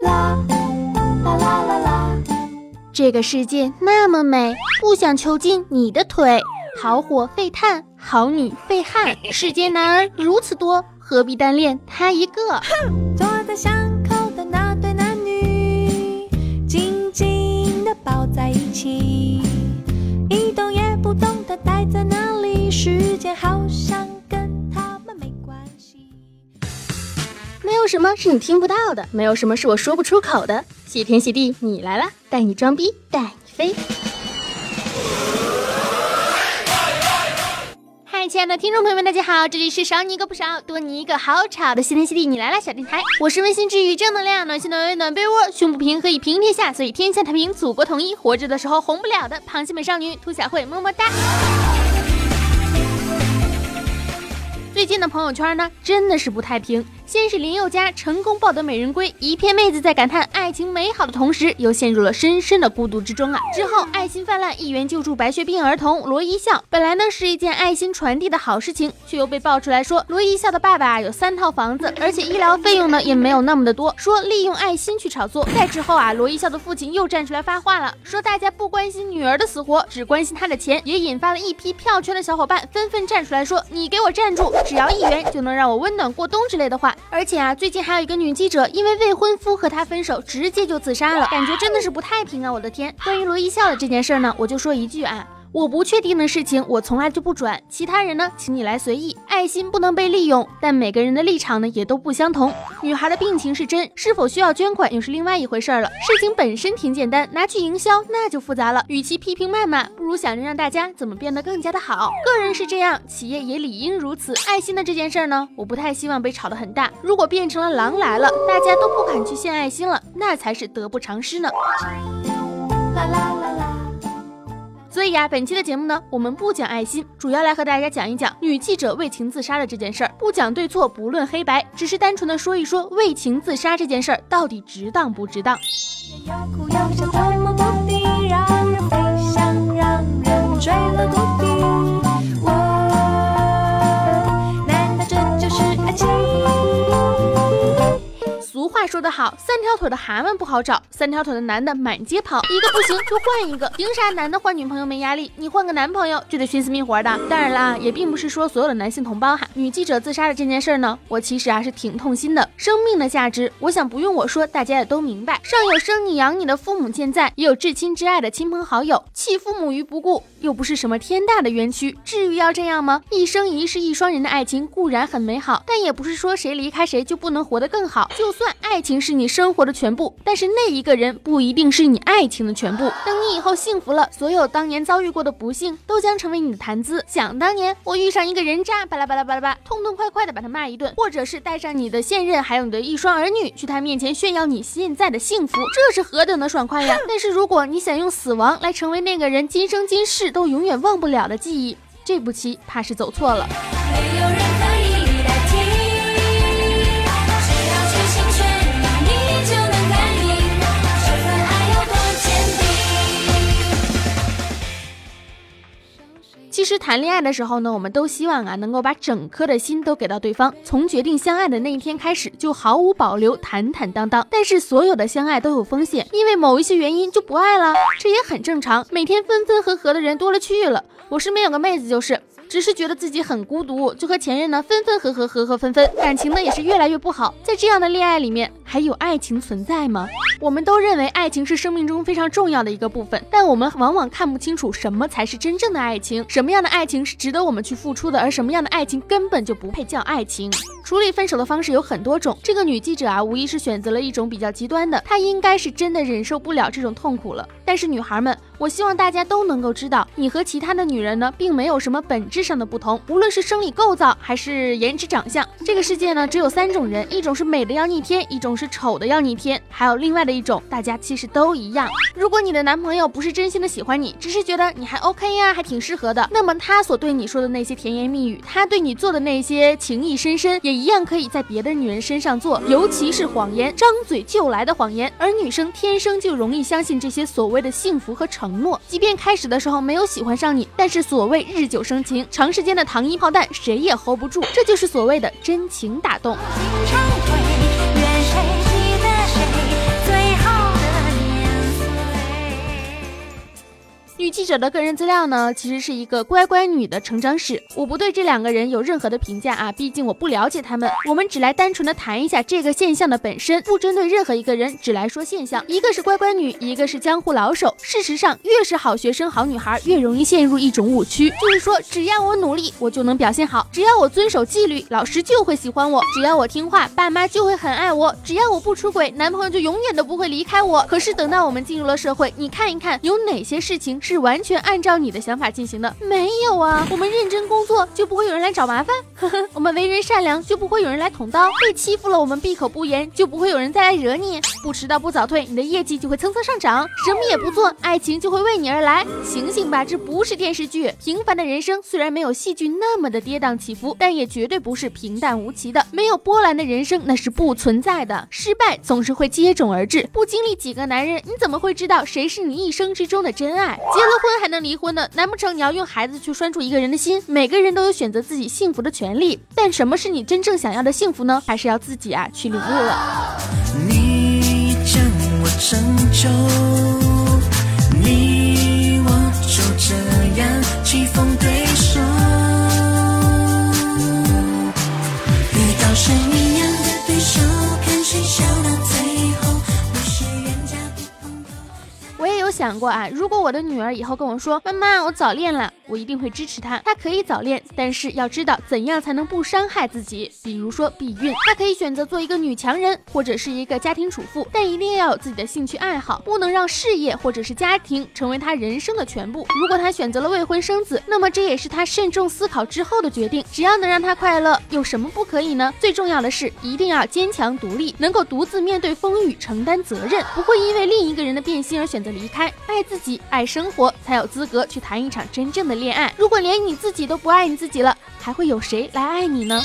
啦啦啦啦啦！这个世界那么美，不想囚禁你的腿。好火废炭，好女废汉。世间男儿如此多，何必单恋他一个？坐在巷口什么是你听不到的，没有什么是我说不出口的。谢天谢地，你来了，带你装逼，带你飞。嗨亲爱的听众朋友们，大家好，这里是少你一个不少，多你一个好吵的谢天谢地你来了小电台，我是温馨治愈正能量，暖心暖胃暖被窝，胸不平可以平天下，所以天下太平，祖国统一，活着的时候红不了的螃蟹美少女兔小慧，么么哒。最近的朋友圈呢，真的是不太平。先是林宥嘉成功抱得美人归，一片妹子在感叹爱情美好的同时，又陷入了深深的孤独之中啊。之后爱心泛滥，一元救助白血病儿童罗一笑，本来呢是一件爱心传递的好事情，却又被爆出来说罗一笑的爸爸有三套房子，而且医疗费用呢也没有那么的多，说利用爱心去炒作。再之后啊，罗一笑的父亲又站出来发话了，说大家不关心女儿的死活，只关心她的钱，也引发了一批票圈的小伙伴纷纷站出来说，你给我站住，只要一元就能让我温暖过冬之类的话。而且啊，最近还有一个女记者，因为未婚夫和她分手，直接就自杀了，感觉真的是不太平啊！我的天，关于罗一笑的这件事呢，我就说一句啊。我不确定的事情，我从来就不转。其他人呢，请你来随意。爱心不能被利用，但每个人的立场呢，也都不相同。女孩的病情是真，是否需要捐款又是另外一回事了。事情本身挺简单，拿去营销那就复杂了。与其批评谩骂，不如想着让大家怎么变得更加的好。个人是这样，企业也理应如此。爱心的这件事呢，我不太希望被炒得很大。如果变成了狼来了，大家都不敢去献爱心了，那才是得不偿失呢。啦啦啦啦。所以呀，本期的节目呢，我们不讲爱心，主要来和大家讲一讲女记者为情自杀的这件事儿。不讲对错，不论黑白，只是单纯的说一说为情自杀这件事儿到底值当不值当。的好，三条腿的蛤蟆不好找，三条腿的男的满街跑，一个不行就换一个，凭啥男的换女朋友没压力，你换个男朋友就得寻死觅活的？当然啦，也并不是说所有的男性同胞哈，女记者自杀的这件事呢，我其实啊是挺痛心的。生命的价值，我想不用我说，大家也都明白。上有生你养你的父母健在，也有至亲至爱的亲朋好友，弃父母于不顾，又不是什么天大的冤屈，至于要这样吗？一生一世一双人的爱情固然很美好，但也不是说谁离开谁就不能活得更好。就算爱。情情是你生活的全部，但是那一个人不一定是你爱情的全部。等你以后幸福了，所有当年遭遇过的不幸都将成为你的谈资。想当年我遇上一个人渣，巴拉巴拉巴拉巴，痛痛快快的把他骂一顿，或者是带上你的现任，还有你的一双儿女，去他面前炫耀你现在的幸福，这是何等的爽快呀！但是如果你想用死亡来成为那个人今生今世都永远忘不了的记忆，这步棋怕是走错了。其实谈恋爱的时候呢，我们都希望啊，能够把整颗的心都给到对方，从决定相爱的那一天开始，就毫无保留、坦坦荡荡。但是所有的相爱都有风险，因为某一些原因就不爱了，这也很正常。每天分分合合的人多了去了，我身边有个妹子就是。只是觉得自己很孤独，就和前任呢分分合合，合合分分，感情呢也是越来越不好。在这样的恋爱里面，还有爱情存在吗？我们都认为爱情是生命中非常重要的一个部分，但我们往往看不清楚什么才是真正的爱情，什么样的爱情是值得我们去付出的，而什么样的爱情根本就不配叫爱情。处理分手的方式有很多种，这个女记者啊，无疑是选择了一种比较极端的，她应该是真的忍受不了这种痛苦了。但是女孩们，我希望大家都能够知道，你和其他的女人呢，并没有什么本质上的不同，无论是生理构造还是颜值长相，这个世界呢，只有三种人，一种是美的要逆天，一种是丑的要逆天，还有另外的一种，大家其实都一样。如果你的男朋友不是真心的喜欢你，只是觉得你还 OK 呀，还挺适合的，那么他所对你说的那些甜言蜜语，他对你做的那些情意深深，也一样可以在别的女人身上做，尤其是谎言，张嘴就来的谎言。而女生天生就容易相信这些所谓的幸福和丑承诺，即便开始的时候没有喜欢上你，但是所谓日久生情，长时间的糖衣炮弹谁也 hold 不住，这就是所谓的真情打动。女记者的个人资料呢，其实是一个乖乖女的成长史。我不对这两个人有任何的评价啊，毕竟我不了解他们。我们只来单纯的谈一下这个现象的本身，不针对任何一个人，只来说现象。一个是乖乖女，一个是江湖老手。事实上，越是好学生、好女孩，越容易陷入一种误区，就是说，只要我努力，我就能表现好；只要我遵守纪律，老师就会喜欢我；只要我听话，爸妈就会很爱我；只要我不出轨，男朋友就永远都不会离开我。可是等到我们进入了社会，你看一看，有哪些事情是完全按照你的想法进行的？没有啊！我们认真工作，就不会有人来找麻烦；呵呵，我们为人善良，就不会有人来捅刀；被欺负了，我们闭口不言，就不会有人再来惹你；不迟到不早退，你的业绩就会蹭蹭上涨；什么也不做，爱情就会为你而来。醒醒吧，这不是电视剧。平凡的人生虽然没有戏剧那么的跌宕起伏，但也绝对不是平淡无奇的。没有波澜的人生那是不存在的。失败总是会接踵而至，不经历几个男人，你怎么会知道谁是你一生之中的真爱？结了婚还能离婚呢？难不成你要用孩子去拴住一个人的心？每个人都有选择自己幸福的权利，但什么是你真正想要的幸福呢？还是要自己啊去领悟了。你将我拯救，你我就这样起风想过啊，如果我的女儿以后跟我说：“妈妈，我早恋了。”我一定会支持她。她可以早恋，但是要知道怎样才能不伤害自己。比如说避孕，她可以选择做一个女强人，或者是一个家庭主妇，但一定要有自己的兴趣爱好，不能让事业或者是家庭成为她人生的全部。如果她选择了未婚生子，那么这也是她慎重思考之后的决定。只要能让她快乐，有什么不可以呢？最重要的是，一定要坚强独立，能够独自面对风雨，承担责任，不会因为另一个人的变心而选择离开。爱自己，爱生活，才有资格去谈一场真正的恋恋爱。如果连你自己都不爱你自己了，还会有谁来爱你呢？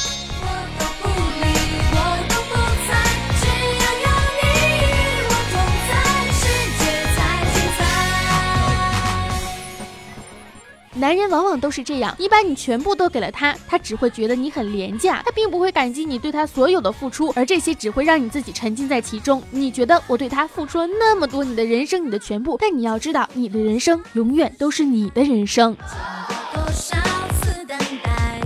男人往往都是这样，你把你全部都给了他，他只会觉得你很廉价，他并不会感激你对他所有的付出，而这些只会让你自己沉浸在其中。你觉得我对他付出了那么多，你的人生，你的全部，但你要知道，你的人生永远都是你的人生。多少次等待，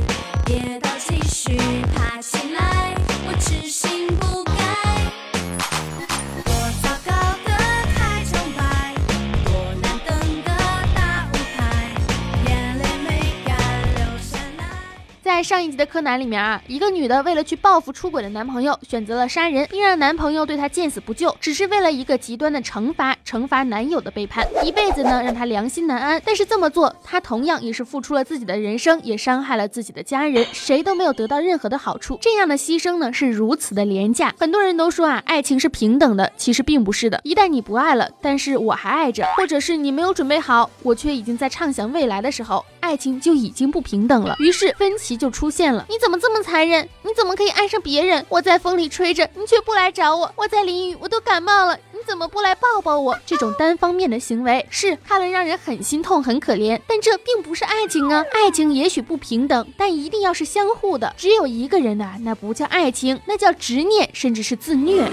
跌倒继续爬起来，我痴心不改。上一集的柯南里面啊，一个女的为了去报复出轨的男朋友，选择了杀人，并让男朋友对她见死不救，只是为了一个极端的惩罚，惩罚男友的背叛，一辈子呢让她良心难安。但是这么做，她同样也是付出了自己的人生，也伤害了自己的家人，谁都没有得到任何的好处。这样的牺牲呢是如此的廉价。很多人都说啊，爱情是平等的，其实并不是的。一旦你不爱了，但是我还爱着，或者是你没有准备好，我却已经在畅想未来的时候，爱情就已经不平等了。于是分歧就出现了。你怎么这么残忍？你怎么可以爱上别人？我在风里吹着，你却不来找我；我在淋雨，我都感冒了，你怎么不来抱抱我？这种单方面的行为是看了让人很心痛、很可怜，但这并不是爱情啊！爱情也许不平等，但一定要是相互的。只有一个人的，那不叫爱情，那叫执念，甚至是自虐。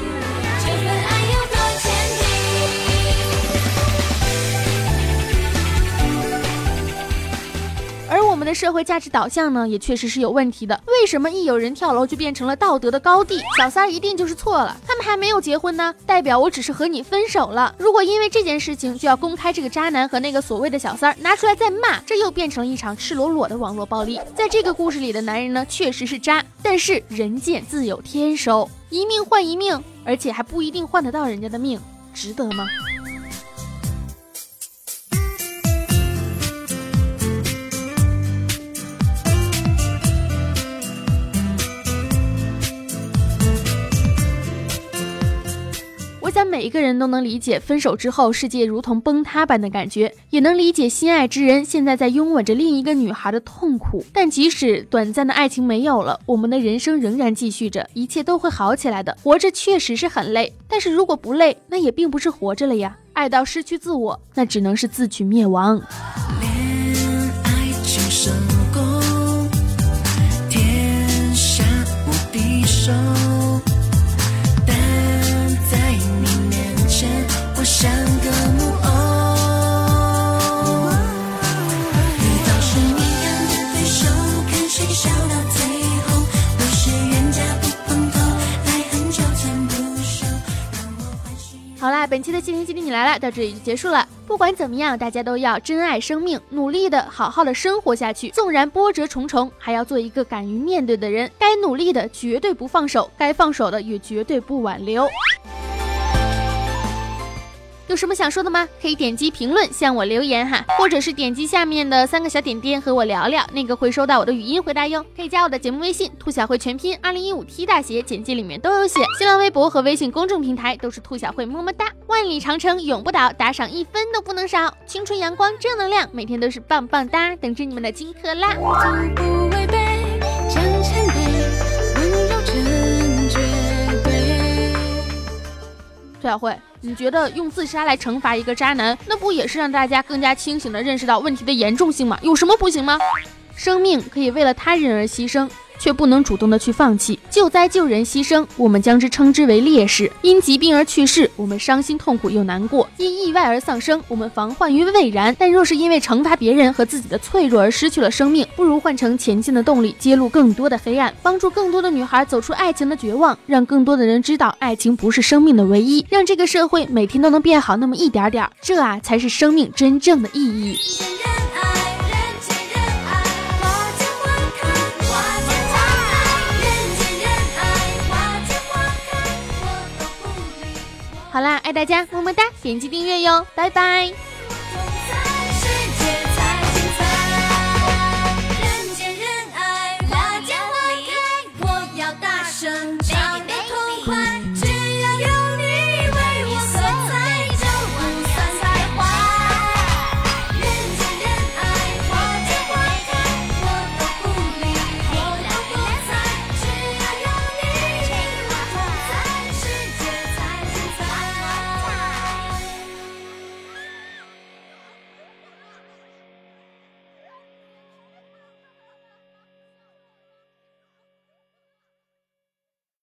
我们的社会价值导向呢，也确实是有问题的。为什么一有人跳楼就变成了道德的高地？小三儿一定就是错了。他们还没有结婚呢，代表我只是和你分手了。如果因为这件事情就要公开这个渣男和那个所谓的小三儿拿出来再骂，这又变成了一场赤裸裸的网络暴力。在这个故事里的男人呢，确实是渣，但是人贱自有天收，一命换一命，而且还不一定换得到人家的命，值得吗？每一个人都能理解分手之后世界如同崩塌般的感觉，也能理解心爱之人现在在拥吻着另一个女孩的痛苦。但即使短暂的爱情没有了，我们的人生仍然继续着，一切都会好起来的。活着确实是很累，但是如果不累，那也并不是活着了呀。爱到失去自我，那只能是自取灭亡。恋爱情本期的《心灵鸡汤你来了》到这里就结束了。不管怎么样，大家都要珍爱生命，努力的好好的生活下去。纵然波折重重，还要做一个敢于面对的人。该努力的绝对不放手，该放手的也绝对不挽留。有什么想说的吗？可以点击评论向我留言哈，或者是点击下面的三个小点点和我聊聊，那个会收到我的语音回答哟。可以加我的节目微信“兔小慧全拼二零一五 T 大写”，简介里面都有写。新浪微博和微信公众平台都是兔小慧么么哒。万里长城永不倒，打赏一分都不能少。青春阳光正能量，每天都是棒棒哒，等着你们的金克拉。从不违背，真谦卑，温柔成绝对。兔小慧，你觉得用自杀来惩罚一个渣男，那不也是让大家更加清醒的认识到问题的严重性吗？有什么不行吗？生命可以为了他人而牺牲。却不能主动的去放弃，救灾救人牺牲，我们将之称之为烈士；因疾病而去世，我们伤心痛苦又难过；因意外而丧生，我们防患于未然。但若是因为惩罚别人和自己的脆弱而失去了生命，不如换成前进的动力，揭露更多的黑暗，帮助更多的女孩走出爱情的绝望，让更多的人知道爱情不是生命的唯一，让这个社会每天都能变好那么一点点，这啊才是生命真正的意义。爱大家，么么哒，点击订阅哟，拜拜。